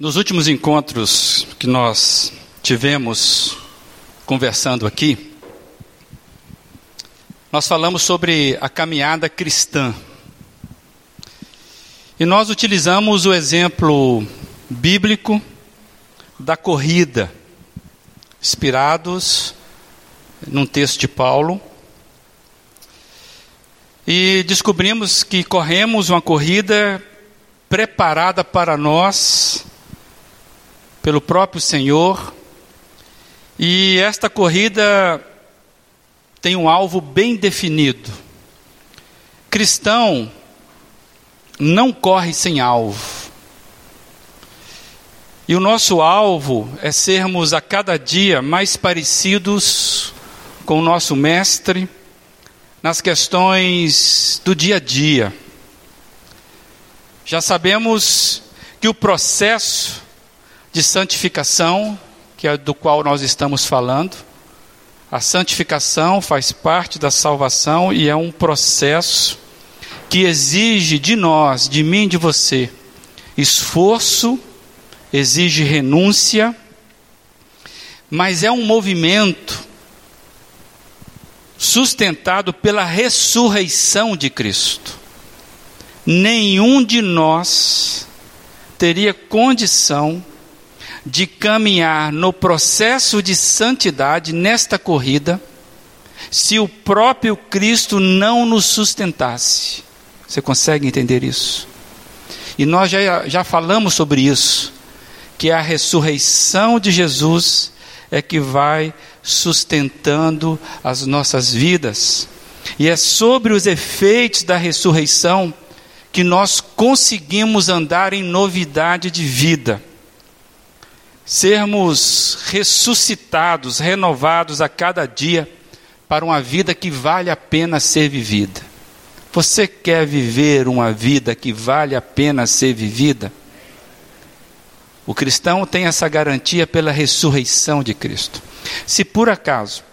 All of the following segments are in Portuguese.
Nos últimos encontros que nós tivemos conversando aqui, nós falamos sobre a caminhada cristã. E nós utilizamos o exemplo bíblico da corrida, inspirados num texto de Paulo. E descobrimos que corremos uma corrida preparada para nós pelo próprio Senhor. E esta corrida tem um alvo bem definido. Cristão não corre sem alvo. E o nosso alvo é sermos a cada dia mais parecidos com o nosso Mestre nas questões do dia a dia. Já sabemos que o processo de santificação, que é do qual nós estamos falando. A santificação faz parte da salvação e é um processo que exige de nós, de mim, de você, esforço, exige renúncia, mas é um movimento sustentado pela ressurreição de Cristo. Nenhum de nós teria condição de caminhar no processo de santidade nesta corrida, se o próprio Cristo não nos sustentasse. Você consegue entender isso? E nós já, já falamos sobre isso, que a ressurreição de Jesus é que vai sustentando as nossas vidas. E é sobre os efeitos da ressurreição que nós conseguimos andar em novidade de vida sermos ressuscitados, renovados a cada dia para uma vida que vale a pena ser vivida. Você quer viver uma vida que vale a pena ser vivida? O cristão tem essa garantia pela ressurreição de Cristo. Se por acaso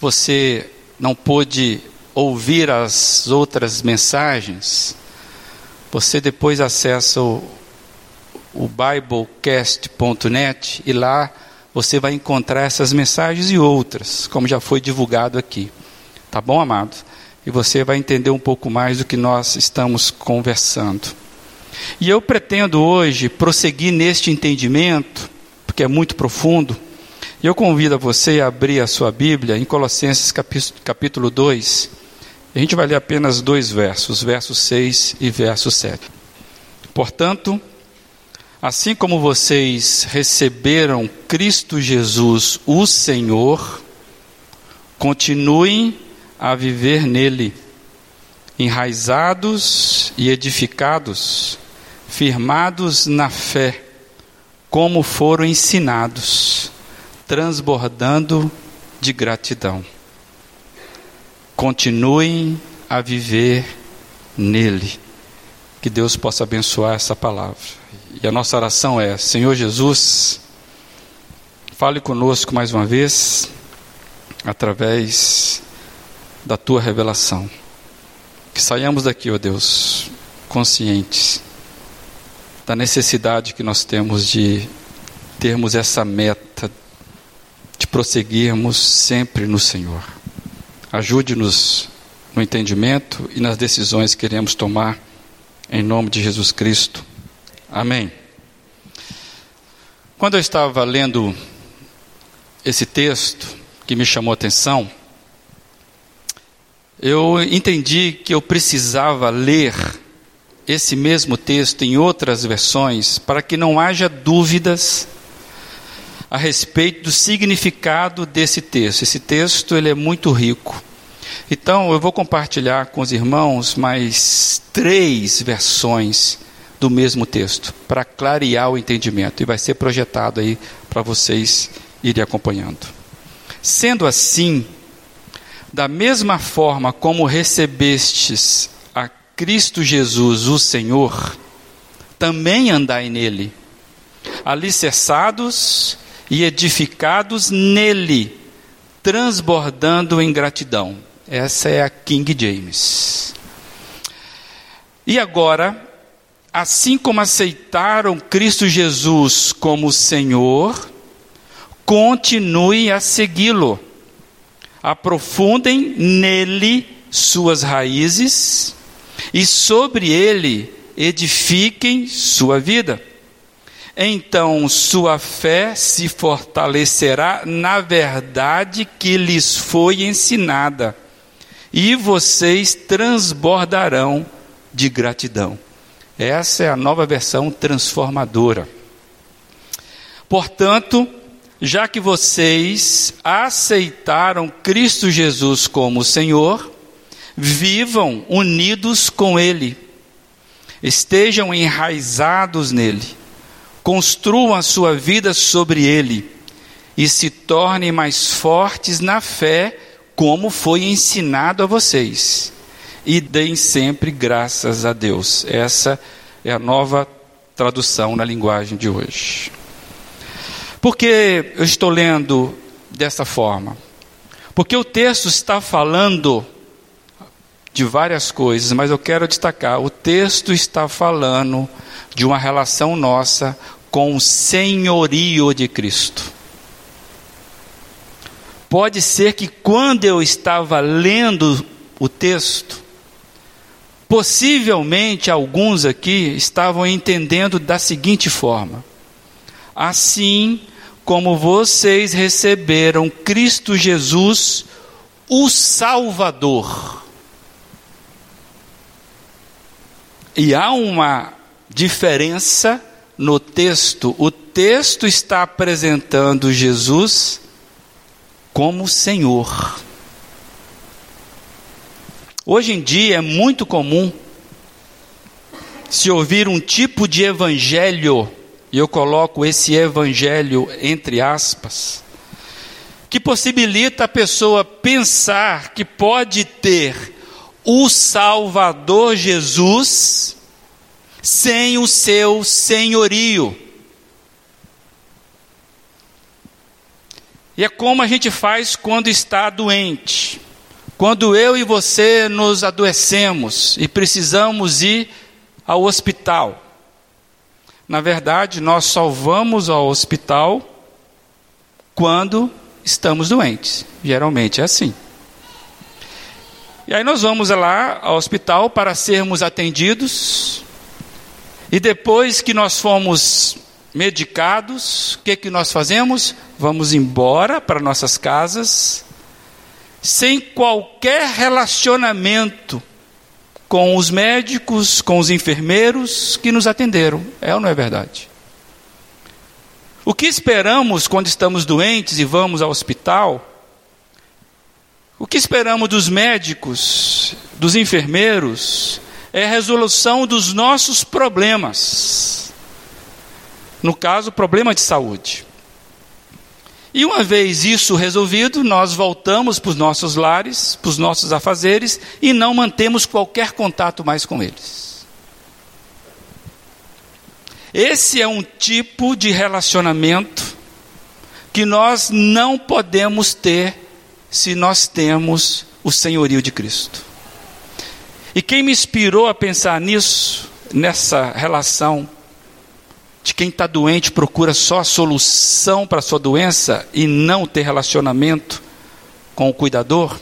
você não pôde ouvir as outras mensagens, você depois acessa o o biblecast.net e lá você vai encontrar essas mensagens e outras, como já foi divulgado aqui. Tá bom, amado? E você vai entender um pouco mais do que nós estamos conversando. E eu pretendo hoje prosseguir neste entendimento, porque é muito profundo. E eu convido a você a abrir a sua Bíblia em Colossenses capítulo 2. A gente vai ler apenas dois versos, versos 6 e verso 7. Portanto, Assim como vocês receberam Cristo Jesus, o Senhor, continuem a viver nele, enraizados e edificados, firmados na fé, como foram ensinados, transbordando de gratidão. Continuem a viver nele. Que Deus possa abençoar essa palavra. E a nossa oração é: Senhor Jesus, fale conosco mais uma vez, através da tua revelação. Que saiamos daqui, ó Deus, conscientes da necessidade que nós temos de termos essa meta, de prosseguirmos sempre no Senhor. Ajude-nos no entendimento e nas decisões que queremos tomar, em nome de Jesus Cristo. Amém. Quando eu estava lendo esse texto que me chamou a atenção, eu entendi que eu precisava ler esse mesmo texto em outras versões para que não haja dúvidas a respeito do significado desse texto. Esse texto ele é muito rico. Então eu vou compartilhar com os irmãos mais três versões do mesmo texto, para clarear o entendimento, e vai ser projetado aí para vocês irem acompanhando. Sendo assim, da mesma forma como recebestes a Cristo Jesus, o Senhor, também andai nele, alicerçados e edificados nele, transbordando em gratidão. Essa é a King James. E agora, assim como aceitaram Cristo Jesus como Senhor, continue a segui-lo. Aprofundem nele suas raízes e sobre ele edifiquem sua vida. Então sua fé se fortalecerá na verdade que lhes foi ensinada, e vocês transbordarão de gratidão. Essa é a nova versão transformadora. Portanto, já que vocês aceitaram Cristo Jesus como Senhor, vivam unidos com Ele, estejam enraizados nele, construam a sua vida sobre Ele e se tornem mais fortes na fé, como foi ensinado a vocês e deem sempre graças a Deus. Essa é a nova tradução na linguagem de hoje. Por que eu estou lendo dessa forma? Porque o texto está falando de várias coisas, mas eu quero destacar: o texto está falando de uma relação nossa com o senhorio de Cristo. Pode ser que quando eu estava lendo o texto, Possivelmente alguns aqui estavam entendendo da seguinte forma: assim como vocês receberam Cristo Jesus, o Salvador. E há uma diferença no texto. O texto está apresentando Jesus como Senhor. Hoje em dia é muito comum se ouvir um tipo de evangelho, e eu coloco esse evangelho entre aspas, que possibilita a pessoa pensar que pode ter o Salvador Jesus sem o seu senhorio. E é como a gente faz quando está doente. Quando eu e você nos adoecemos e precisamos ir ao hospital, na verdade, nós só vamos ao hospital quando estamos doentes. Geralmente é assim. E aí nós vamos lá ao hospital para sermos atendidos. E depois que nós fomos medicados, o que, que nós fazemos? Vamos embora para nossas casas sem qualquer relacionamento com os médicos, com os enfermeiros que nos atenderam. É ou não é verdade? O que esperamos quando estamos doentes e vamos ao hospital? O que esperamos dos médicos, dos enfermeiros, é a resolução dos nossos problemas. No caso, problema de saúde. E uma vez isso resolvido, nós voltamos para os nossos lares, para os nossos afazeres e não mantemos qualquer contato mais com eles. Esse é um tipo de relacionamento que nós não podemos ter se nós temos o senhorio de Cristo. E quem me inspirou a pensar nisso, nessa relação de quem está doente procura só a solução para a sua doença e não ter relacionamento com o cuidador,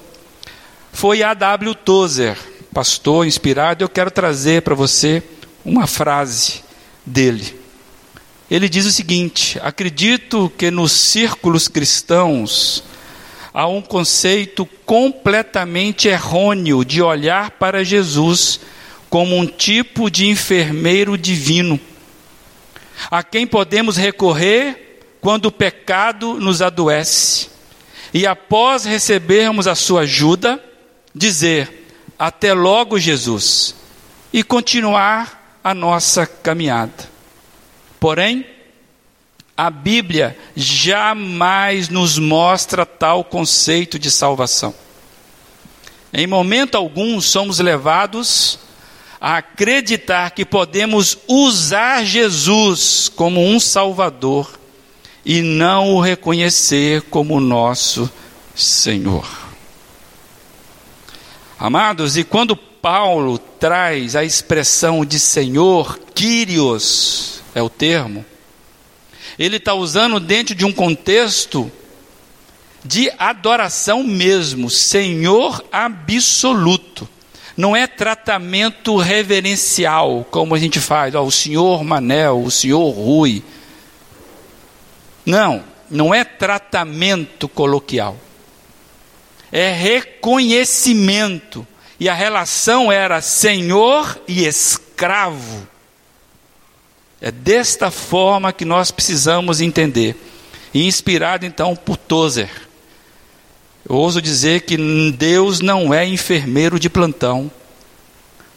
foi A. W. Tozer, pastor inspirado. Eu quero trazer para você uma frase dele. Ele diz o seguinte: Acredito que nos círculos cristãos há um conceito completamente errôneo de olhar para Jesus como um tipo de enfermeiro divino a quem podemos recorrer quando o pecado nos adoece, e após recebermos a sua ajuda, dizer: Até logo, Jesus, e continuar a nossa caminhada. Porém, a Bíblia jamais nos mostra tal conceito de salvação. Em momento algum somos levados a acreditar que podemos usar Jesus como um Salvador e não o reconhecer como nosso Senhor. Amados, e quando Paulo traz a expressão de Senhor, Kyrios é o termo, ele está usando dentro de um contexto de adoração mesmo, Senhor absoluto. Não é tratamento reverencial, como a gente faz, ó, o senhor Manel, o senhor Rui. Não, não é tratamento coloquial. É reconhecimento. E a relação era senhor e escravo. É desta forma que nós precisamos entender. E inspirado então por Tozer. Eu ouso dizer que Deus não é enfermeiro de plantão.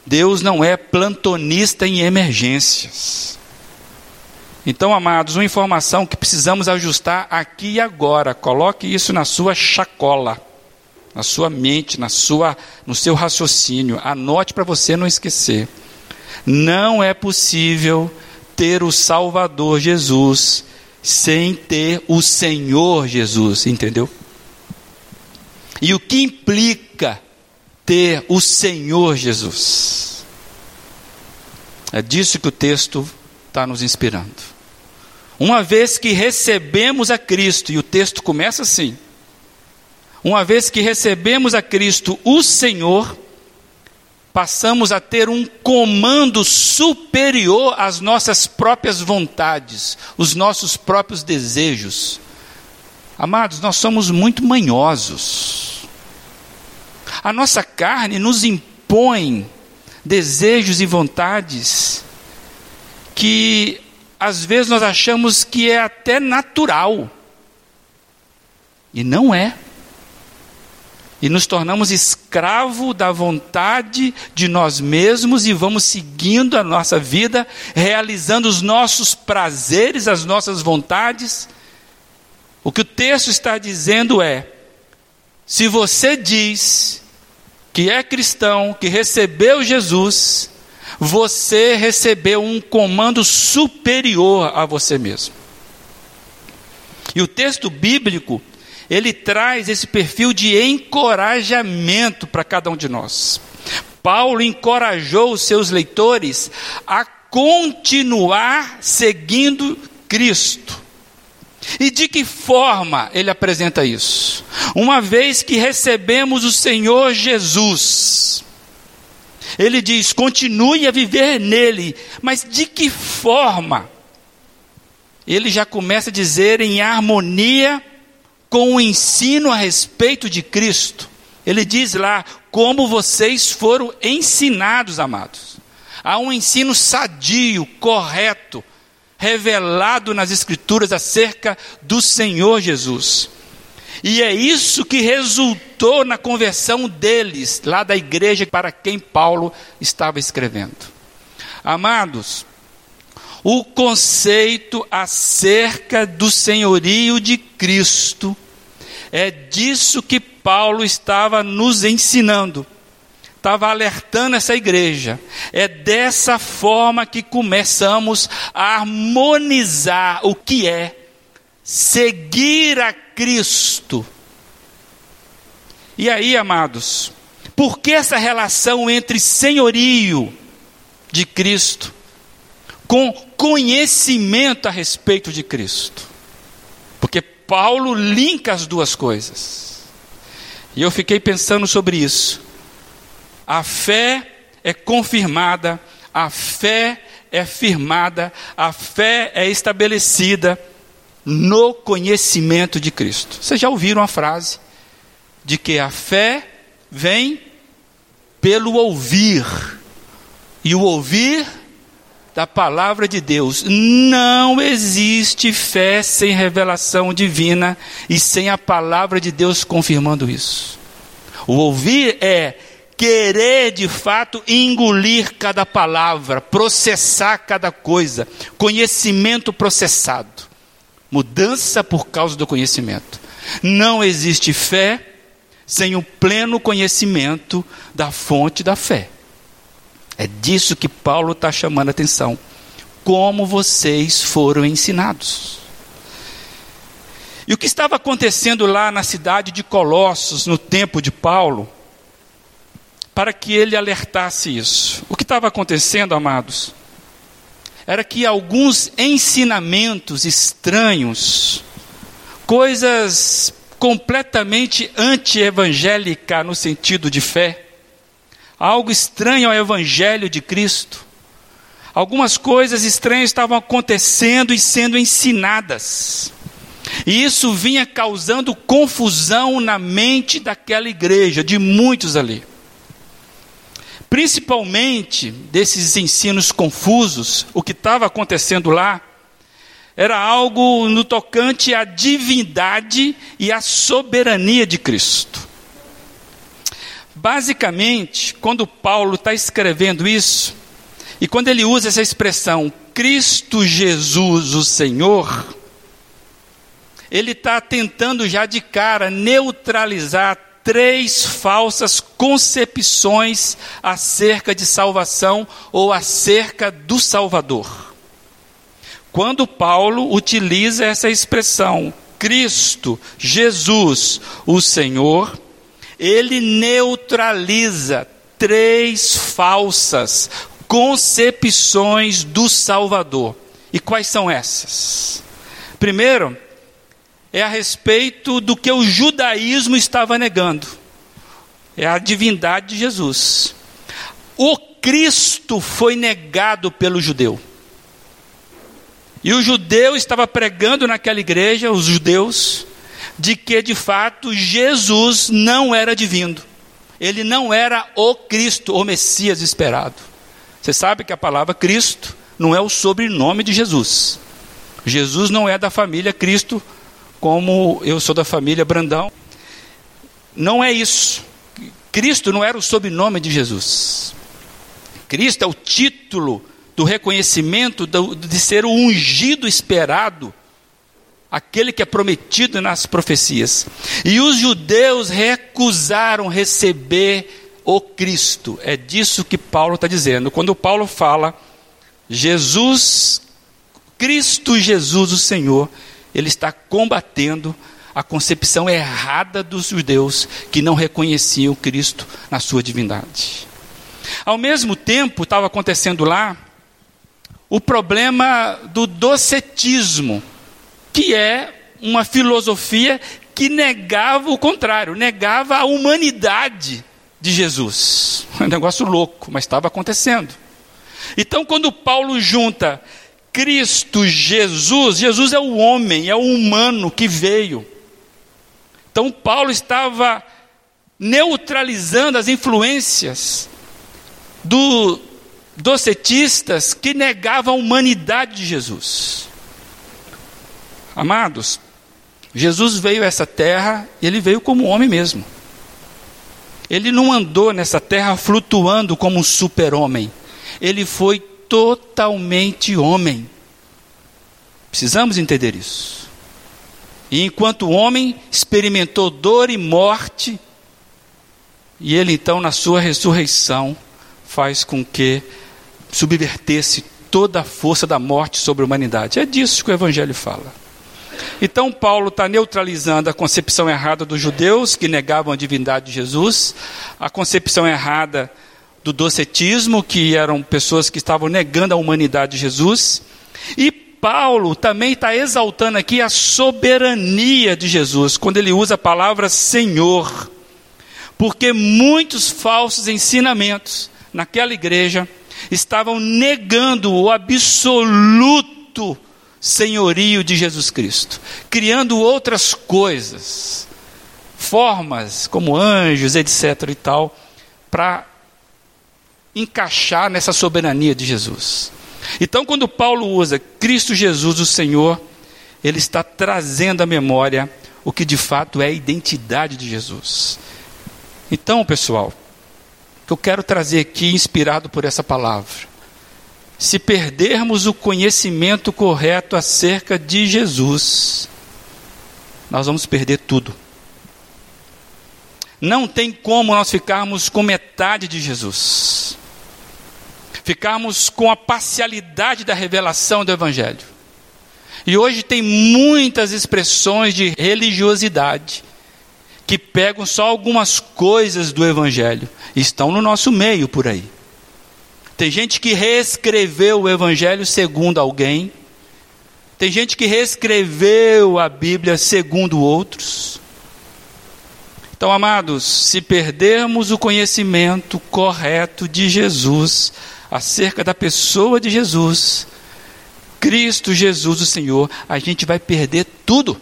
Deus não é plantonista em emergências. Então, amados, uma informação que precisamos ajustar aqui e agora. Coloque isso na sua chacola, na sua mente, na sua, no seu raciocínio. Anote para você não esquecer. Não é possível ter o Salvador Jesus sem ter o Senhor Jesus, entendeu? E o que implica ter o Senhor Jesus? É disso que o texto está nos inspirando. Uma vez que recebemos a Cristo, e o texto começa assim: uma vez que recebemos a Cristo, o Senhor, passamos a ter um comando superior às nossas próprias vontades, os nossos próprios desejos. Amados, nós somos muito manhosos. A nossa carne nos impõe desejos e vontades que às vezes nós achamos que é até natural. E não é e nos tornamos escravo da vontade de nós mesmos e vamos seguindo a nossa vida, realizando os nossos prazeres, as nossas vontades. O que o texto está dizendo é: se você diz que é cristão, que recebeu Jesus, você recebeu um comando superior a você mesmo. E o texto bíblico ele traz esse perfil de encorajamento para cada um de nós. Paulo encorajou os seus leitores a continuar seguindo Cristo. E de que forma ele apresenta isso? Uma vez que recebemos o Senhor Jesus, ele diz: continue a viver nele, mas de que forma? Ele já começa a dizer em harmonia com o ensino a respeito de Cristo. Ele diz lá como vocês foram ensinados, amados. Há um ensino sadio, correto, revelado nas Escrituras acerca do Senhor Jesus. E é isso que resultou na conversão deles, lá da igreja para quem Paulo estava escrevendo. Amados, o conceito acerca do senhorio de Cristo. É disso que Paulo estava nos ensinando, estava alertando essa igreja. É dessa forma que começamos a harmonizar o que é seguir a Cristo. E aí, amados, por que essa relação entre senhorio de Cristo com conhecimento a respeito de Cristo. Porque Paulo linka as duas coisas. E eu fiquei pensando sobre isso. A fé é confirmada, a fé é firmada, a fé é estabelecida no conhecimento de Cristo. Vocês já ouviram a frase de que a fé vem pelo ouvir, e o ouvir da palavra de Deus. Não existe fé sem revelação divina e sem a palavra de Deus confirmando isso. O ouvir é querer de fato engolir cada palavra, processar cada coisa, conhecimento processado. Mudança por causa do conhecimento. Não existe fé sem o pleno conhecimento da fonte da fé. É disso que Paulo está chamando a atenção. Como vocês foram ensinados. E o que estava acontecendo lá na cidade de Colossos, no tempo de Paulo, para que ele alertasse isso. O que estava acontecendo, amados, era que alguns ensinamentos estranhos, coisas completamente anti-evangélica no sentido de fé, algo estranho ao evangelho de Cristo. Algumas coisas estranhas estavam acontecendo e sendo ensinadas. E isso vinha causando confusão na mente daquela igreja, de muitos ali. Principalmente desses ensinos confusos, o que estava acontecendo lá era algo no tocante à divindade e à soberania de Cristo. Basicamente, quando Paulo está escrevendo isso, e quando ele usa essa expressão, Cristo Jesus, o Senhor, ele está tentando já de cara neutralizar três falsas concepções acerca de salvação ou acerca do Salvador. Quando Paulo utiliza essa expressão, Cristo, Jesus, o Senhor, ele neutraliza três falsas concepções do Salvador. E quais são essas? Primeiro, é a respeito do que o judaísmo estava negando. É a divindade de Jesus. O Cristo foi negado pelo judeu. E o judeu estava pregando naquela igreja, os judeus, de que de fato Jesus não era divino. Ele não era o Cristo, o Messias esperado. Você sabe que a palavra Cristo não é o sobrenome de Jesus. Jesus não é da família Cristo, como eu sou da família Brandão. Não é isso. Cristo não era o sobrenome de Jesus. Cristo é o título do reconhecimento de ser o ungido esperado aquele que é prometido nas profecias. E os judeus recusaram receber o Cristo. É disso que Paulo está dizendo. Quando Paulo fala Jesus, Cristo Jesus, o Senhor, ele está combatendo a concepção errada dos judeus que não reconheciam Cristo na sua divindade. Ao mesmo tempo, estava acontecendo lá o problema do docetismo que é uma filosofia que negava o contrário, negava a humanidade de Jesus. Um negócio louco, mas estava acontecendo. Então, quando Paulo junta Cristo, Jesus, Jesus é o homem, é o humano que veio. Então, Paulo estava neutralizando as influências do docetistas que negavam a humanidade de Jesus. Amados, Jesus veio a essa terra e ele veio como homem mesmo. Ele não andou nessa terra flutuando como um super-homem. Ele foi totalmente homem. Precisamos entender isso. E enquanto homem, experimentou dor e morte, e ele então, na sua ressurreição, faz com que subvertesse toda a força da morte sobre a humanidade. É disso que o Evangelho fala. Então, Paulo está neutralizando a concepção errada dos judeus que negavam a divindade de Jesus, a concepção errada do docetismo, que eram pessoas que estavam negando a humanidade de Jesus, e Paulo também está exaltando aqui a soberania de Jesus, quando ele usa a palavra Senhor, porque muitos falsos ensinamentos naquela igreja estavam negando o absoluto senhorio de Jesus Cristo, criando outras coisas, formas como anjos, etc. e tal, para encaixar nessa soberania de Jesus. Então, quando Paulo usa Cristo Jesus, o Senhor, ele está trazendo à memória o que de fato é a identidade de Jesus. Então, pessoal, que eu quero trazer aqui, inspirado por essa palavra, se perdermos o conhecimento correto acerca de Jesus, nós vamos perder tudo. Não tem como nós ficarmos com metade de Jesus, ficarmos com a parcialidade da revelação do Evangelho. E hoje tem muitas expressões de religiosidade que pegam só algumas coisas do Evangelho. Estão no nosso meio por aí. Tem gente que reescreveu o Evangelho segundo alguém. Tem gente que reescreveu a Bíblia segundo outros. Então, amados, se perdermos o conhecimento correto de Jesus, acerca da pessoa de Jesus, Cristo Jesus, o Senhor, a gente vai perder tudo.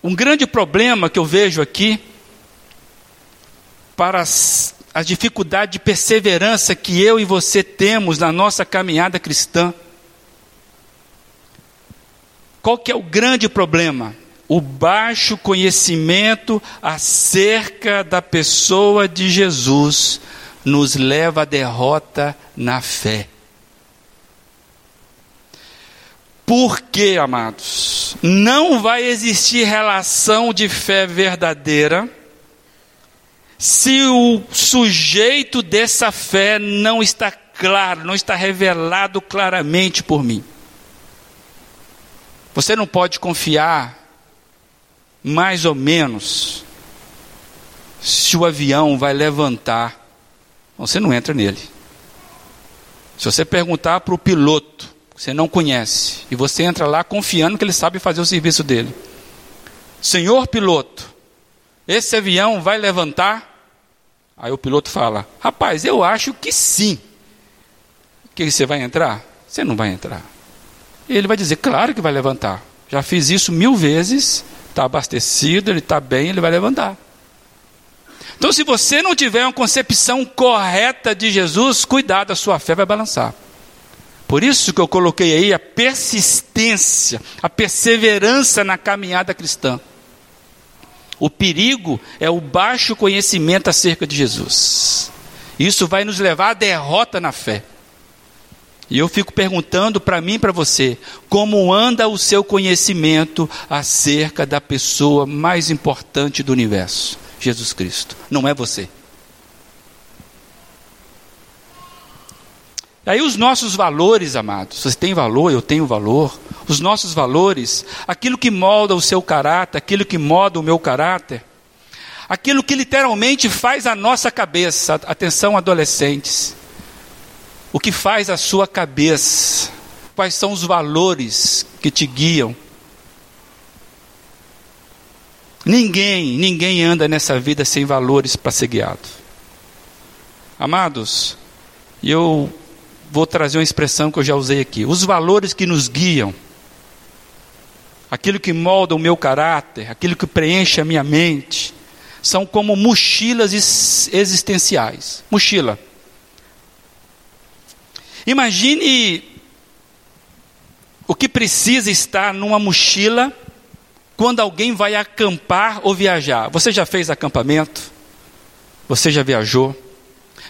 Um grande problema que eu vejo aqui, para as, a dificuldade de perseverança que eu e você temos na nossa caminhada cristã, qual que é o grande problema? O baixo conhecimento acerca da pessoa de Jesus nos leva à derrota na fé. Por que, amados? Não vai existir relação de fé verdadeira se o sujeito dessa fé não está claro, não está revelado claramente por mim. Você não pode confiar, mais ou menos, se o avião vai levantar. Você não entra nele. Se você perguntar para o piloto, você não conhece, e você entra lá confiando que ele sabe fazer o serviço dele. Senhor piloto, esse avião vai levantar? Aí o piloto fala: Rapaz, eu acho que sim. Que você vai entrar? Você não vai entrar. Ele vai dizer: Claro que vai levantar. Já fiz isso mil vezes. Está abastecido, ele está bem, ele vai levantar. Então, se você não tiver uma concepção correta de Jesus, cuidado, a sua fé vai balançar. Por isso que eu coloquei aí a persistência, a perseverança na caminhada cristã. O perigo é o baixo conhecimento acerca de Jesus. Isso vai nos levar à derrota na fé. E eu fico perguntando para mim e para você: como anda o seu conhecimento acerca da pessoa mais importante do universo? Jesus Cristo. Não é você. Aí os nossos valores, amados, você tem valor, eu tenho valor. Os nossos valores, aquilo que molda o seu caráter, aquilo que molda o meu caráter, aquilo que literalmente faz a nossa cabeça, atenção adolescentes, o que faz a sua cabeça, quais são os valores que te guiam. Ninguém, ninguém anda nessa vida sem valores para ser guiado. Amados, eu vou trazer uma expressão que eu já usei aqui. Os valores que nos guiam, aquilo que molda o meu caráter, aquilo que preenche a minha mente, são como mochilas existenciais. Mochila. Imagine o que precisa estar numa mochila quando alguém vai acampar ou viajar. Você já fez acampamento? Você já viajou?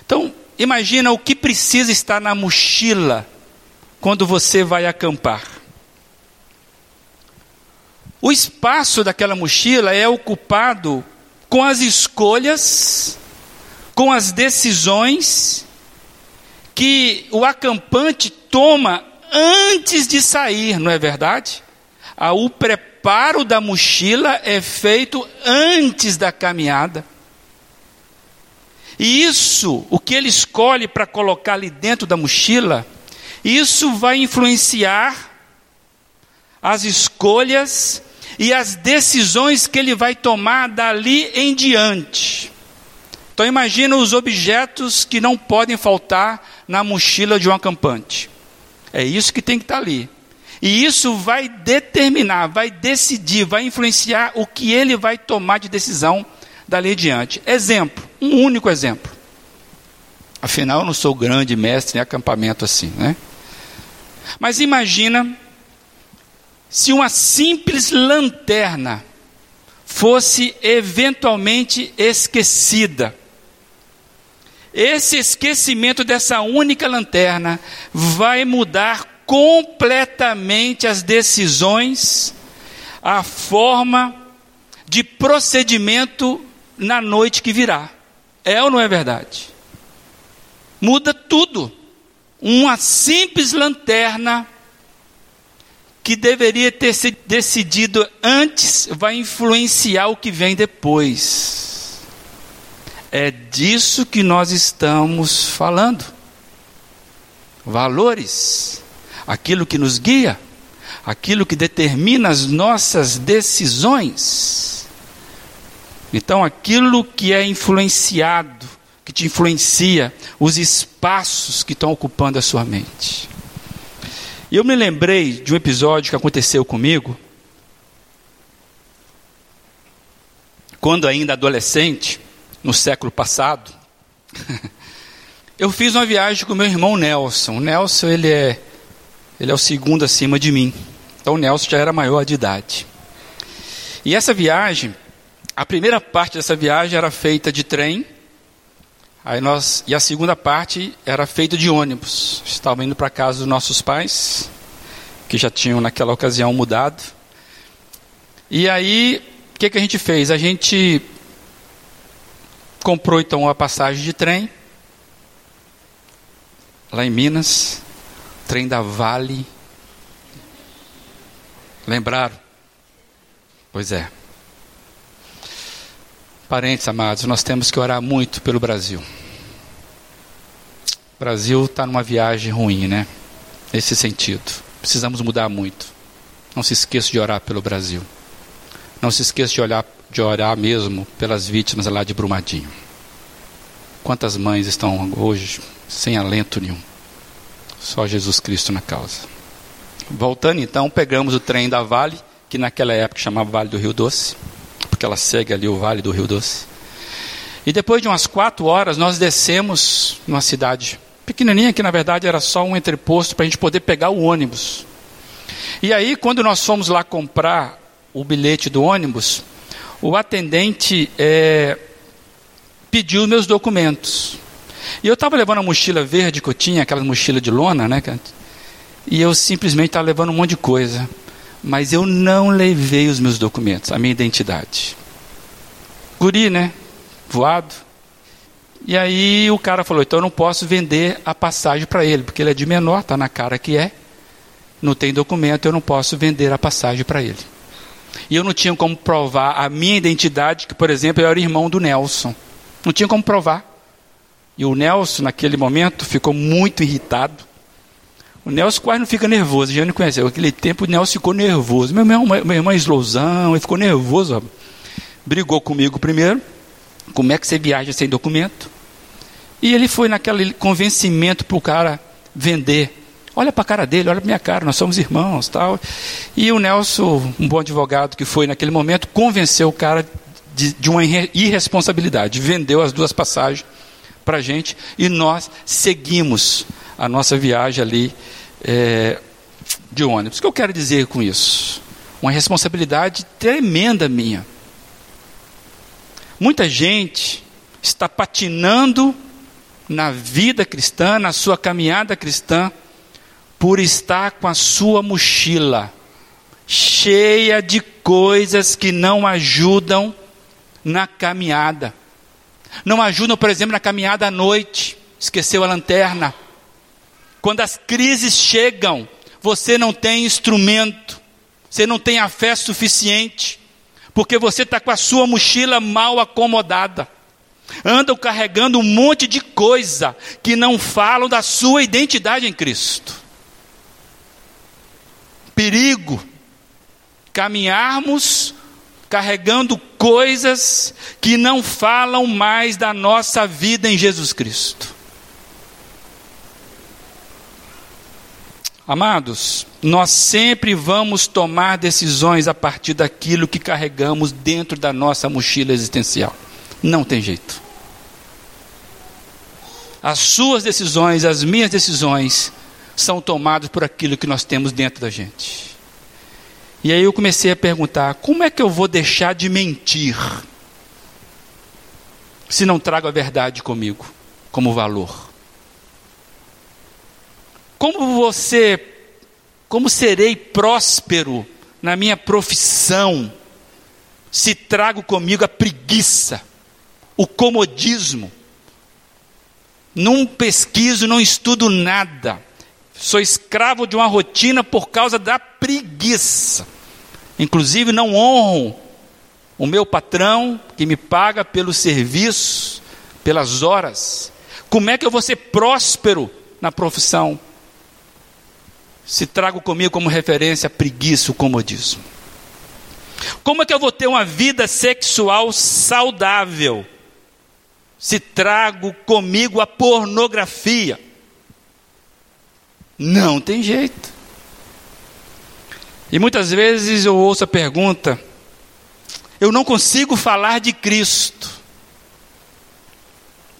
Então, Imagina o que precisa estar na mochila quando você vai acampar. O espaço daquela mochila é ocupado com as escolhas, com as decisões que o acampante toma antes de sair, não é verdade? Ah, o preparo da mochila é feito antes da caminhada. E isso, o que ele escolhe para colocar ali dentro da mochila, isso vai influenciar as escolhas e as decisões que ele vai tomar dali em diante. Então imagina os objetos que não podem faltar na mochila de um acampante. É isso que tem que estar ali. E isso vai determinar, vai decidir, vai influenciar o que ele vai tomar de decisão dali diante. Exemplo, um único exemplo. Afinal, eu não sou grande mestre em acampamento assim, né? Mas imagina se uma simples lanterna fosse eventualmente esquecida. Esse esquecimento dessa única lanterna vai mudar completamente as decisões, a forma de procedimento na noite que virá. É ou não é verdade? Muda tudo. Uma simples lanterna que deveria ter sido decidido antes vai influenciar o que vem depois. É disso que nós estamos falando. Valores, aquilo que nos guia, aquilo que determina as nossas decisões. Então, aquilo que é influenciado, que te influencia, os espaços que estão ocupando a sua mente. E eu me lembrei de um episódio que aconteceu comigo, quando ainda adolescente, no século passado. eu fiz uma viagem com meu irmão Nelson. O Nelson, ele é, ele é o segundo acima de mim. Então Nelson já era maior de idade. E essa viagem, a primeira parte dessa viagem era feita de trem, Aí nós, e a segunda parte era feita de ônibus. Estávamos indo para casa dos nossos pais, que já tinham naquela ocasião mudado. E aí, o que, que a gente fez? A gente comprou então a passagem de trem, lá em Minas, trem da Vale. Lembraram? Pois é. Parentes amados, nós temos que orar muito pelo Brasil. O Brasil está numa viagem ruim, né? Nesse sentido. Precisamos mudar muito. Não se esqueça de orar pelo Brasil. Não se esqueça de, olhar, de orar mesmo pelas vítimas lá de Brumadinho. Quantas mães estão hoje sem alento nenhum? Só Jesus Cristo na causa. Voltando então, pegamos o trem da Vale, que naquela época chamava Vale do Rio Doce porque ela segue ali o Vale do Rio Doce. E depois de umas quatro horas, nós descemos numa cidade pequenininha, que na verdade era só um entreposto para a gente poder pegar o ônibus. E aí, quando nós fomos lá comprar o bilhete do ônibus, o atendente é, pediu meus documentos. E eu estava levando a mochila verde que eu tinha, aquela mochila de lona, né? E eu simplesmente estava levando um monte de coisa mas eu não levei os meus documentos, a minha identidade. Guri, né? Voado. E aí o cara falou: então eu não posso vender a passagem para ele, porque ele é de menor, está na cara que é, não tem documento, eu não posso vender a passagem para ele. E eu não tinha como provar a minha identidade, que, por exemplo, eu era irmão do Nelson. Não tinha como provar. E o Nelson, naquele momento, ficou muito irritado o Nelson quase não fica nervoso, já não conheceu. Aquele tempo o Nelson ficou nervoso. Meu irmão, meu irmão é explosão, ele ficou nervoso. Ó. Brigou comigo primeiro. Como é que você viaja sem documento? E ele foi naquele convencimento para o cara vender. Olha para a cara dele, olha para minha cara, nós somos irmãos, tal. E o Nelson, um bom advogado que foi naquele momento, convenceu o cara de, de uma irresponsabilidade. Vendeu as duas passagens para a gente e nós seguimos a nossa viagem ali é, de ônibus. O que eu quero dizer com isso? Uma responsabilidade tremenda minha. Muita gente está patinando na vida cristã, na sua caminhada cristã, por estar com a sua mochila cheia de coisas que não ajudam na caminhada. Não ajudam, por exemplo, na caminhada à noite. Esqueceu a lanterna. Quando as crises chegam, você não tem instrumento, você não tem a fé suficiente, porque você está com a sua mochila mal acomodada. Andam carregando um monte de coisa que não falam da sua identidade em Cristo. Perigo caminharmos carregando coisas que não falam mais da nossa vida em Jesus Cristo. Amados, nós sempre vamos tomar decisões a partir daquilo que carregamos dentro da nossa mochila existencial. Não tem jeito. As suas decisões, as minhas decisões, são tomadas por aquilo que nós temos dentro da gente. E aí eu comecei a perguntar: como é que eu vou deixar de mentir se não trago a verdade comigo como valor? Como você, como serei próspero na minha profissão se trago comigo a preguiça, o comodismo? Não pesquiso, não estudo nada. Sou escravo de uma rotina por causa da preguiça. Inclusive, não honro o meu patrão que me paga pelo serviço, pelas horas. Como é que eu vou ser próspero na profissão? Se trago comigo como referência preguiça, o comodismo. Como é que eu vou ter uma vida sexual saudável? Se trago comigo a pornografia. Não tem jeito. E muitas vezes eu ouço a pergunta: eu não consigo falar de Cristo.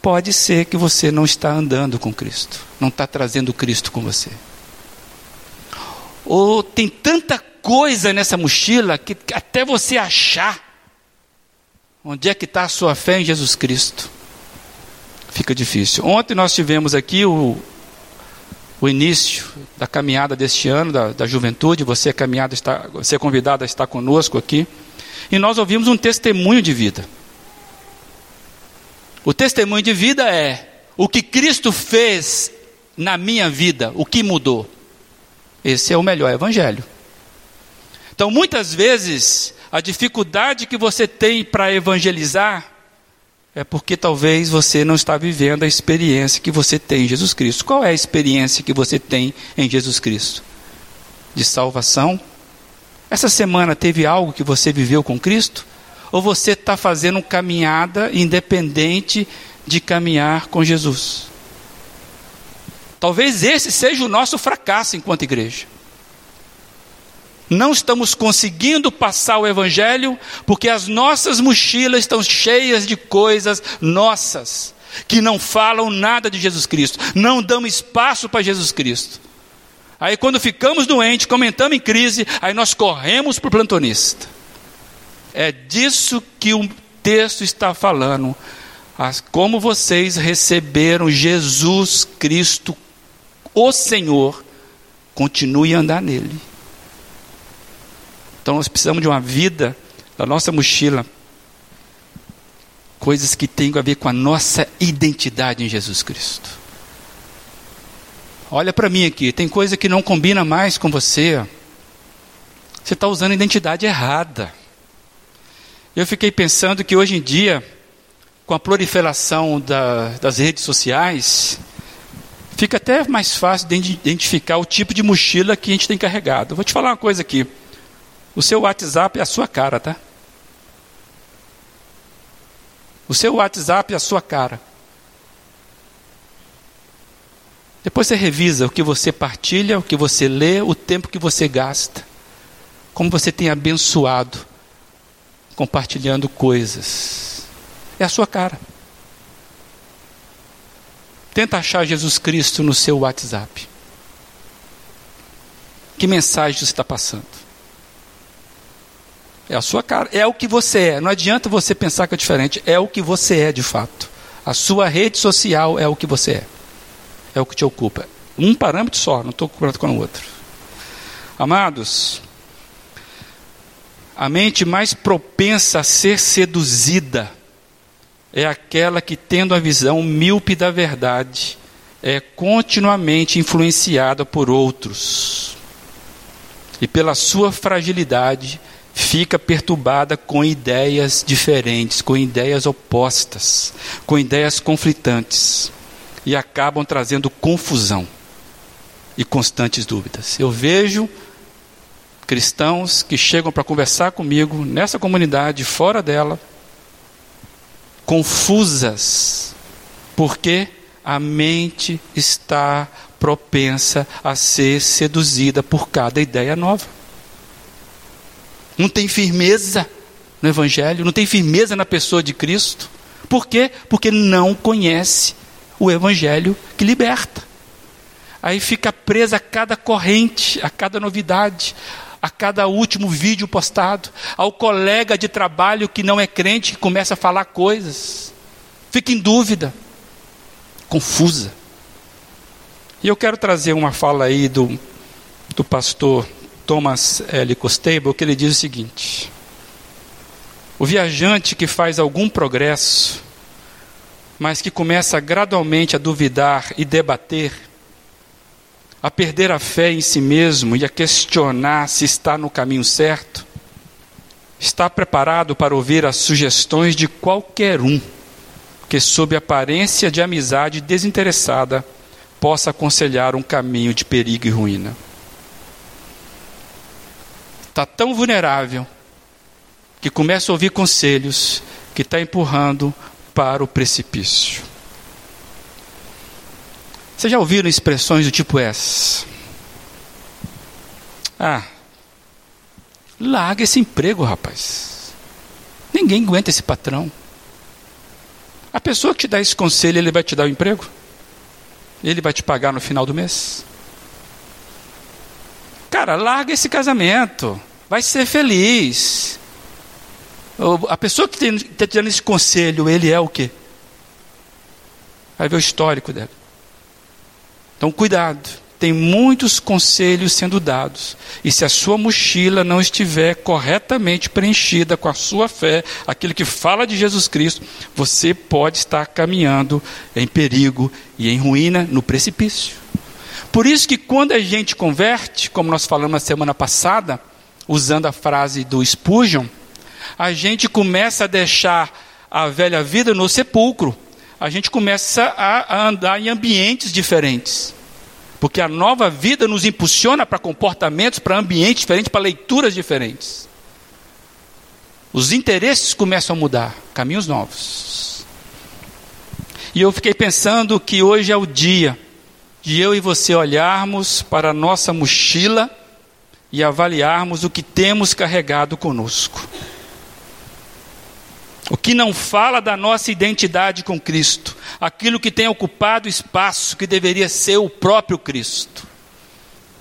Pode ser que você não está andando com Cristo, não está trazendo Cristo com você. Ou tem tanta coisa nessa mochila que até você achar onde é que está a sua fé em Jesus Cristo, fica difícil. Ontem nós tivemos aqui o, o início da caminhada deste ano, da, da juventude, você é, caminhada, está, você é convidado a estar conosco aqui, e nós ouvimos um testemunho de vida. O testemunho de vida é o que Cristo fez na minha vida, o que mudou. Esse é o melhor evangelho. Então, muitas vezes, a dificuldade que você tem para evangelizar é porque talvez você não está vivendo a experiência que você tem em Jesus Cristo. Qual é a experiência que você tem em Jesus Cristo? De salvação? Essa semana teve algo que você viveu com Cristo? Ou você está fazendo caminhada independente de caminhar com Jesus? Talvez esse seja o nosso fracasso enquanto igreja. Não estamos conseguindo passar o Evangelho porque as nossas mochilas estão cheias de coisas nossas, que não falam nada de Jesus Cristo, não damos espaço para Jesus Cristo. Aí, quando ficamos doentes, comentamos em crise, aí nós corremos para o plantonista. É disso que o texto está falando. Como vocês receberam Jesus Cristo, o Senhor, continue a andar nele. Então nós precisamos de uma vida da nossa mochila, coisas que têm a ver com a nossa identidade em Jesus Cristo. Olha para mim aqui, tem coisa que não combina mais com você. Você está usando a identidade errada. Eu fiquei pensando que hoje em dia, com a proliferação da, das redes sociais, fica até mais fácil de identificar o tipo de mochila que a gente tem carregado. Vou te falar uma coisa aqui. O seu WhatsApp é a sua cara, tá? O seu WhatsApp é a sua cara. Depois você revisa o que você partilha, o que você lê, o tempo que você gasta. Como você tem abençoado compartilhando coisas. É a sua cara. Tenta achar Jesus Cristo no seu WhatsApp. Que mensagem você está passando? É a sua cara, é o que você é. Não adianta você pensar que é diferente, é o que você é de fato. A sua rede social é o que você é. É o que te ocupa. Um parâmetro só, não estou comparando com o outro. Amados, a mente mais propensa a ser seduzida é aquela que, tendo a visão míope da verdade, é continuamente influenciada por outros. E pela sua fragilidade, fica perturbada com ideias diferentes, com ideias opostas, com ideias conflitantes e acabam trazendo confusão e constantes dúvidas. Eu vejo cristãos que chegam para conversar comigo nessa comunidade, fora dela, confusas, porque a mente está propensa a ser seduzida por cada ideia nova não tem firmeza no Evangelho, não tem firmeza na pessoa de Cristo. Por quê? Porque não conhece o Evangelho que liberta. Aí fica presa a cada corrente, a cada novidade, a cada último vídeo postado, ao colega de trabalho que não é crente que começa a falar coisas. Fica em dúvida, confusa. E eu quero trazer uma fala aí do, do pastor Thomas L. Costable, que ele diz o seguinte: O viajante que faz algum progresso, mas que começa gradualmente a duvidar e debater, a perder a fé em si mesmo e a questionar se está no caminho certo? Está preparado para ouvir as sugestões de qualquer um que, sob aparência de amizade desinteressada, possa aconselhar um caminho de perigo e ruína? Está tão vulnerável que começa a ouvir conselhos que está empurrando para o precipício. Vocês já ouviram expressões do tipo essa? Ah, larga esse emprego, rapaz. Ninguém aguenta esse patrão. A pessoa que te dá esse conselho, ele vai te dar o emprego? Ele vai te pagar no final do mês? Cara, larga esse casamento. Vai ser feliz. A pessoa que está te dando esse conselho, ele é o quê? Vai ver o histórico dela. Então, cuidado. Tem muitos conselhos sendo dados. E se a sua mochila não estiver corretamente preenchida com a sua fé, aquilo que fala de Jesus Cristo, você pode estar caminhando em perigo e em ruína no precipício. Por isso que quando a gente converte, como nós falamos na semana passada, usando a frase do Spurgeon, a gente começa a deixar a velha vida no sepulcro. A gente começa a, andar em ambientes diferentes. Porque a nova vida nos impulsiona para comportamentos, para ambientes diferentes, para leituras diferentes. Os interesses começam a mudar, caminhos novos. E eu fiquei pensando que hoje é o dia de eu e você olharmos para a nossa mochila e avaliarmos o que temos carregado conosco. O que não fala da nossa identidade com Cristo, aquilo que tem ocupado espaço que deveria ser o próprio Cristo.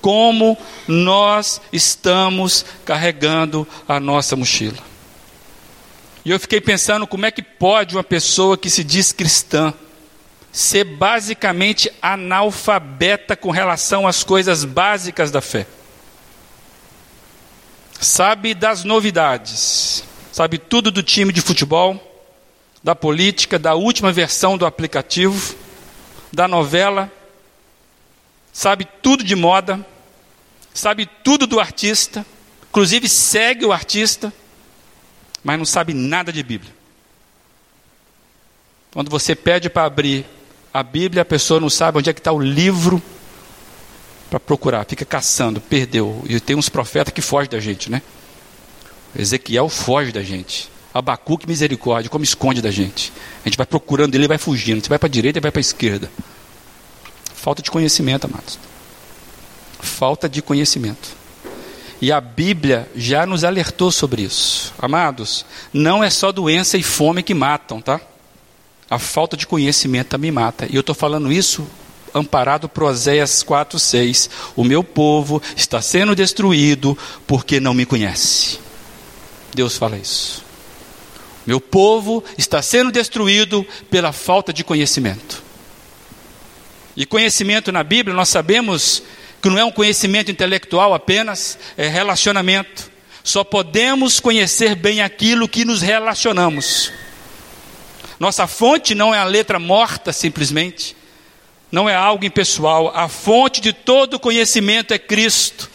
Como nós estamos carregando a nossa mochila. E eu fiquei pensando como é que pode uma pessoa que se diz cristã ser basicamente analfabeta com relação às coisas básicas da fé. Sabe das novidades, sabe tudo do time de futebol, da política, da última versão do aplicativo, da novela, sabe tudo de moda, sabe tudo do artista, inclusive segue o artista, mas não sabe nada de Bíblia. Quando você pede para abrir a Bíblia, a pessoa não sabe onde é que está o livro para procurar, fica caçando, perdeu. E tem uns profetas que fogem da gente, né? Ezequiel foge da gente. Abacuque, misericórdia, como esconde da gente. A gente vai procurando ele vai fugindo. Você vai para a direita e vai para a esquerda. Falta de conhecimento, amados. Falta de conhecimento. E a Bíblia já nos alertou sobre isso. Amados, não é só doença e fome que matam, tá? A falta de conhecimento também mata. E eu estou falando isso amparado por Oséias 4, 6. O meu povo está sendo destruído porque não me conhece. Deus fala isso. Meu povo está sendo destruído pela falta de conhecimento. E conhecimento na Bíblia, nós sabemos que não é um conhecimento intelectual apenas, é relacionamento. Só podemos conhecer bem aquilo que nos relacionamos. Nossa fonte não é a letra morta simplesmente, não é algo impessoal. A fonte de todo conhecimento é Cristo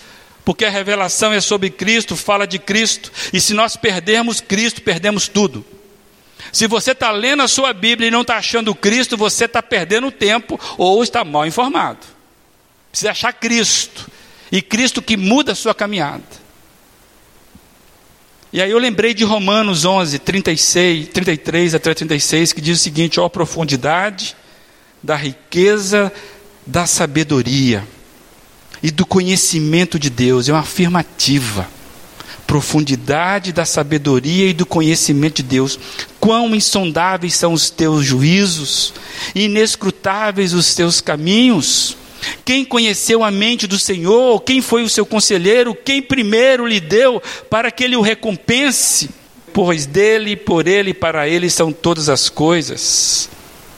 porque a revelação é sobre Cristo, fala de Cristo, e se nós perdermos Cristo, perdemos tudo. Se você está lendo a sua Bíblia e não está achando Cristo, você está perdendo tempo ou está mal informado. Precisa achar Cristo, e Cristo que muda a sua caminhada. E aí eu lembrei de Romanos 11, 36, 33 até 36, que diz o seguinte: ó, a profundidade da riqueza da sabedoria e do conhecimento de Deus, é uma afirmativa. Profundidade da sabedoria e do conhecimento de Deus. Quão insondáveis são os teus juízos, inescrutáveis os teus caminhos. Quem conheceu a mente do Senhor? Quem foi o seu conselheiro? Quem primeiro lhe deu para que ele o recompense? Pois dele, por ele e para ele são todas as coisas.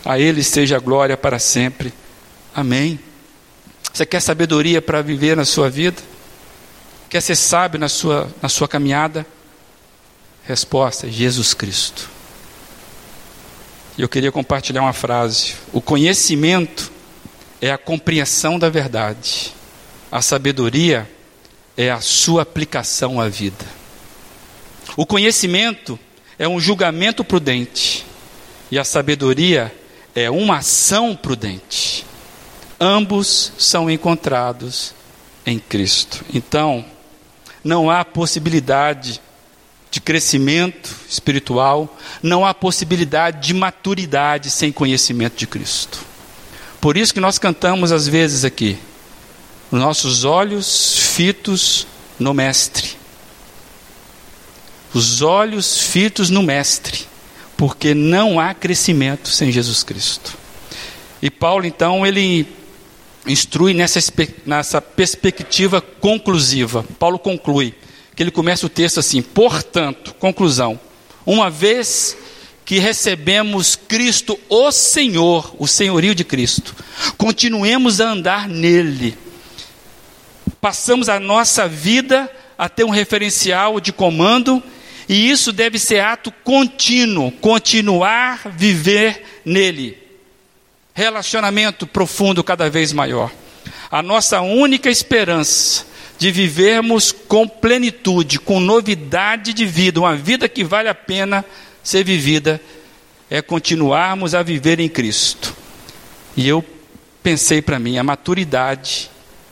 A ele seja a glória para sempre. Amém. Você quer sabedoria para viver na sua vida? Quer ser sábio na sua, na sua caminhada? Resposta: Jesus Cristo. E eu queria compartilhar uma frase: O conhecimento é a compreensão da verdade. A sabedoria é a sua aplicação à vida. O conhecimento é um julgamento prudente e a sabedoria é uma ação prudente. Ambos são encontrados em Cristo. Então, não há possibilidade de crescimento espiritual, não há possibilidade de maturidade sem conhecimento de Cristo. Por isso que nós cantamos às vezes aqui, nossos olhos fitos no Mestre. Os olhos fitos no Mestre, porque não há crescimento sem Jesus Cristo. E Paulo, então, ele instrui nessa, nessa perspectiva conclusiva. Paulo conclui, que ele começa o texto assim: portanto, conclusão, uma vez que recebemos Cristo, o Senhor, o senhorio de Cristo, continuemos a andar nele. Passamos a nossa vida a ter um referencial de comando, e isso deve ser ato contínuo, continuar viver nele relacionamento profundo cada vez maior. A nossa única esperança de vivermos com plenitude, com novidade de vida, uma vida que vale a pena ser vivida, é continuarmos a viver em Cristo. E eu pensei para mim, a maturidade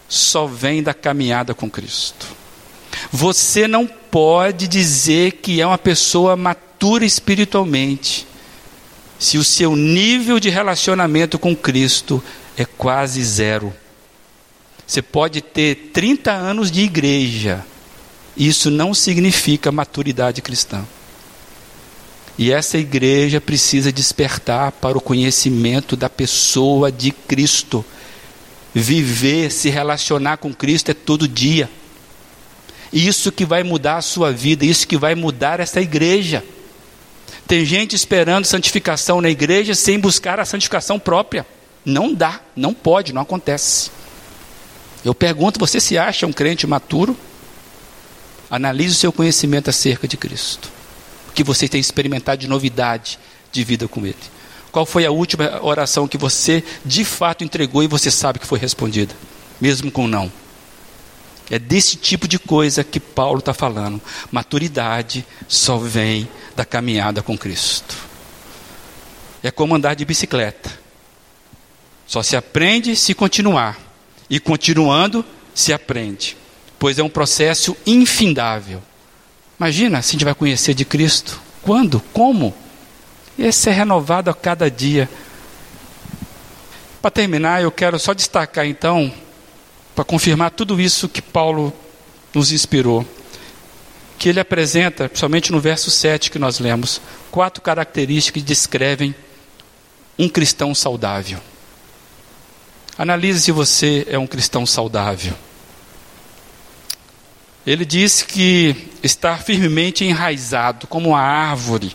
só vem da caminhada com Cristo. Você não pode dizer que é uma pessoa matura espiritualmente se o seu nível de relacionamento com Cristo é quase zero. Você pode ter 30 anos de igreja, isso não significa maturidade cristã. E essa igreja precisa despertar para o conhecimento da pessoa de Cristo. Viver, se relacionar com Cristo é todo dia. Isso que vai mudar a sua vida, isso que vai mudar essa igreja. Tem gente esperando santificação na igreja sem buscar a santificação própria. Não dá, não pode, não acontece. Eu pergunto: você se acha um crente maturo? Analise o seu conhecimento acerca de Cristo. Que você tem experimentado de novidade de vida com Ele. Qual foi a última oração que você de fato entregou e você sabe que foi respondida, mesmo com não? É desse tipo de coisa que Paulo está falando. Maturidade só vem da caminhada com Cristo. É como andar de bicicleta. Só se aprende se continuar. E continuando, se aprende. Pois é um processo infindável. Imagina se a gente vai conhecer de Cristo. Quando? Como? Esse é renovado a cada dia. Para terminar, eu quero só destacar então para confirmar tudo isso que Paulo nos inspirou. Que ele apresenta, principalmente no verso 7 que nós lemos, quatro características que descrevem um cristão saudável. Analise se você é um cristão saudável. Ele diz que está firmemente enraizado, como uma árvore.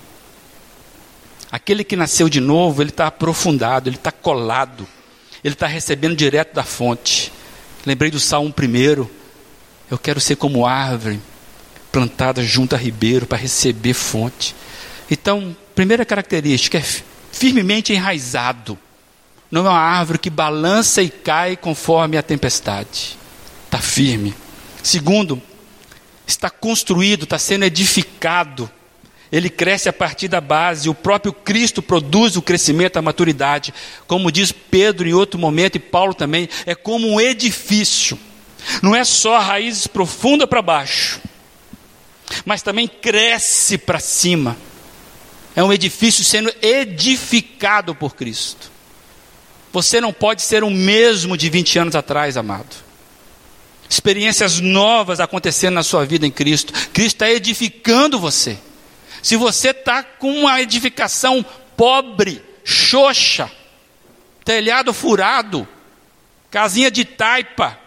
Aquele que nasceu de novo, ele está aprofundado, ele está colado, ele está recebendo direto da fonte. Lembrei do Salmo primeiro. Eu quero ser como árvore plantada junto a ribeiro para receber fonte. Então, primeira característica é firmemente enraizado. Não é uma árvore que balança e cai conforme a tempestade. Está firme. Segundo, está construído, está sendo edificado. Ele cresce a partir da base, o próprio Cristo produz o crescimento, a maturidade. Como diz Pedro em outro momento, e Paulo também, é como um edifício. Não é só raízes profundas para baixo, mas também cresce para cima. É um edifício sendo edificado por Cristo. Você não pode ser o mesmo de 20 anos atrás, amado. Experiências novas acontecendo na sua vida em Cristo. Cristo está edificando você. Se você está com uma edificação pobre, xoxa, telhado furado, casinha de taipa,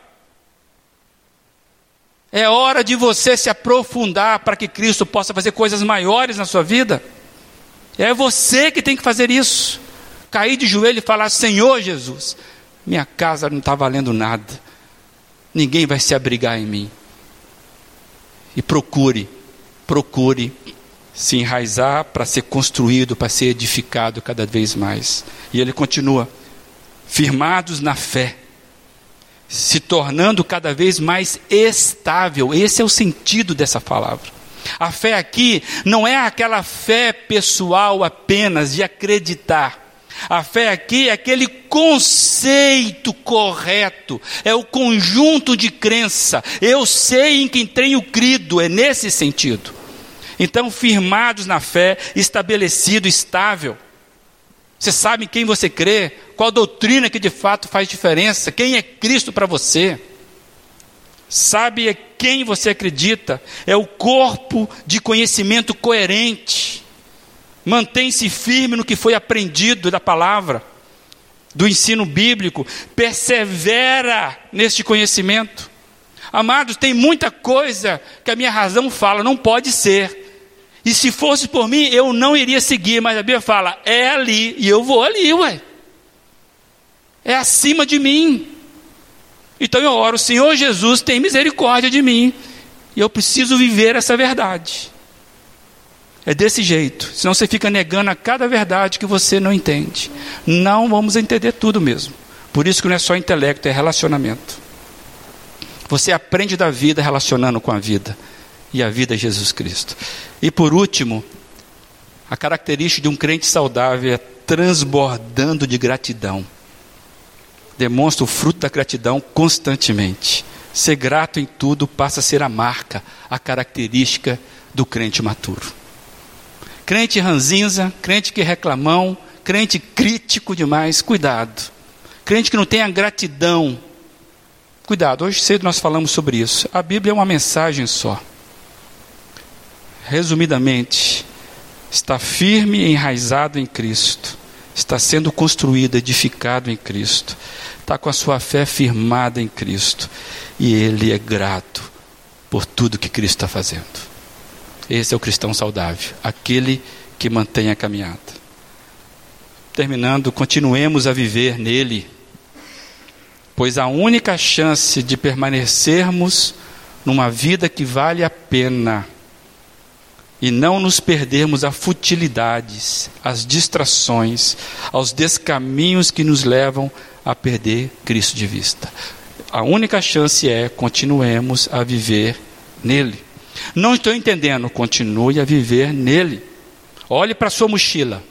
é hora de você se aprofundar para que Cristo possa fazer coisas maiores na sua vida. É você que tem que fazer isso. Cair de joelho e falar: Senhor Jesus, minha casa não está valendo nada, ninguém vai se abrigar em mim. E procure, procure se enraizar para ser construído, para ser edificado cada vez mais. E ele continua: firmados na fé, se tornando cada vez mais estável. Esse é o sentido dessa palavra. A fé aqui não é aquela fé pessoal apenas de acreditar. A fé aqui é aquele conceito correto, é o conjunto de crença. Eu sei em quem tenho crido, é nesse sentido. Então, firmados na fé, estabelecido, estável. Você sabe em quem você crê, qual doutrina que de fato faz diferença, quem é Cristo para você. Sabe é quem você acredita, é o corpo de conhecimento coerente. Mantém-se firme no que foi aprendido da palavra, do ensino bíblico, persevera neste conhecimento. Amados, tem muita coisa que a minha razão fala, não pode ser. E se fosse por mim, eu não iria seguir, mas a Bíblia fala, é ali, e eu vou ali, ué. É acima de mim. Então eu oro, Senhor Jesus, tem misericórdia de mim. E eu preciso viver essa verdade. É desse jeito. Senão você fica negando a cada verdade que você não entende. Não vamos entender tudo mesmo. Por isso que não é só intelecto, é relacionamento. Você aprende da vida relacionando com a vida e a vida é Jesus Cristo. E por último, a característica de um crente saudável é transbordando de gratidão. Demonstra o fruto da gratidão constantemente. Ser grato em tudo passa a ser a marca, a característica do crente maturo. Crente ranzinza, crente que reclamão, crente crítico demais, cuidado. Crente que não tem a gratidão. Cuidado, hoje cedo nós falamos sobre isso. A Bíblia é uma mensagem só resumidamente, está firme e enraizado em Cristo, está sendo construído, edificado em Cristo, está com a sua fé firmada em Cristo e ele é grato por tudo que Cristo está fazendo. Esse é o cristão saudável, aquele que mantém a caminhada. Terminando, continuemos a viver nele, pois a única chance de permanecermos numa vida que vale a pena e não nos perdermos a futilidades, as distrações, aos descaminhos que nos levam a perder Cristo de vista. A única chance é continuemos a viver nele. Não estou entendendo, continue a viver nele. Olhe para sua mochila.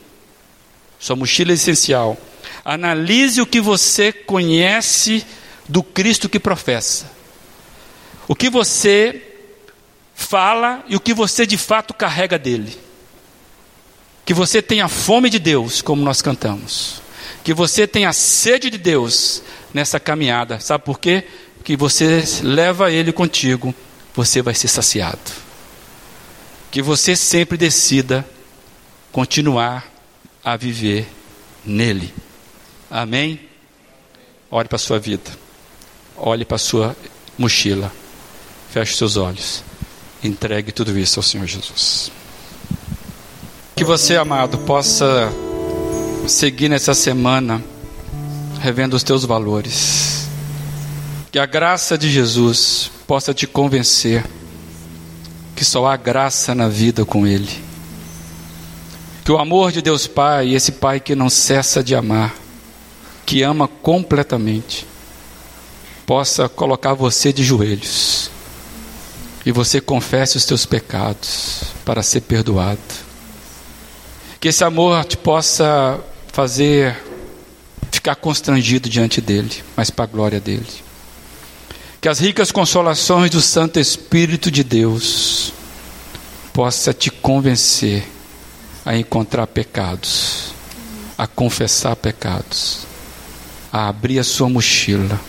Sua mochila é essencial. Analise o que você conhece do Cristo que professa. O que você fala e o que você de fato carrega dele. Que você tenha fome de Deus, como nós cantamos. Que você tenha sede de Deus nessa caminhada. Sabe por quê? Que você leva ele contigo, você vai ser saciado. Que você sempre decida continuar a viver nele. Amém? Olhe para a sua vida. Olhe para a sua mochila. Feche seus olhos. Entregue tudo isso ao Senhor Jesus. Que você, amado, possa seguir nessa semana revendo os teus valores. Que a graça de Jesus possa te convencer que só há graça na vida com Ele. Que o amor de Deus Pai, esse Pai que não cessa de amar, que ama completamente, possa colocar você de joelhos e você confesse os teus pecados para ser perdoado. Que esse amor te possa fazer ficar constrangido diante dele, mas para a glória dele. Que as ricas consolações do Santo Espírito de Deus possa te convencer a encontrar pecados, a confessar pecados, a abrir a sua mochila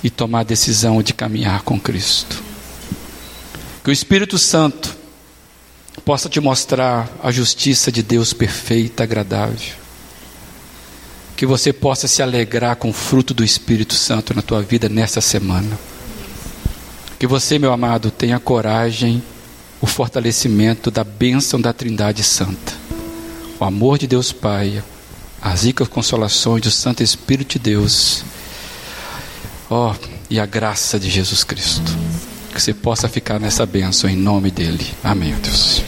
e tomar a decisão de caminhar com Cristo. Que o Espírito Santo possa te mostrar a justiça de Deus perfeita, agradável. Que você possa se alegrar com o fruto do Espírito Santo na tua vida nessa semana. Que você, meu amado, tenha coragem, o fortalecimento da bênção da Trindade Santa. O amor de Deus Pai, as ricas consolações do Santo Espírito de Deus. Ó, oh, e a graça de Jesus Cristo que você possa ficar nessa bênção em nome dele. Amém, Deus.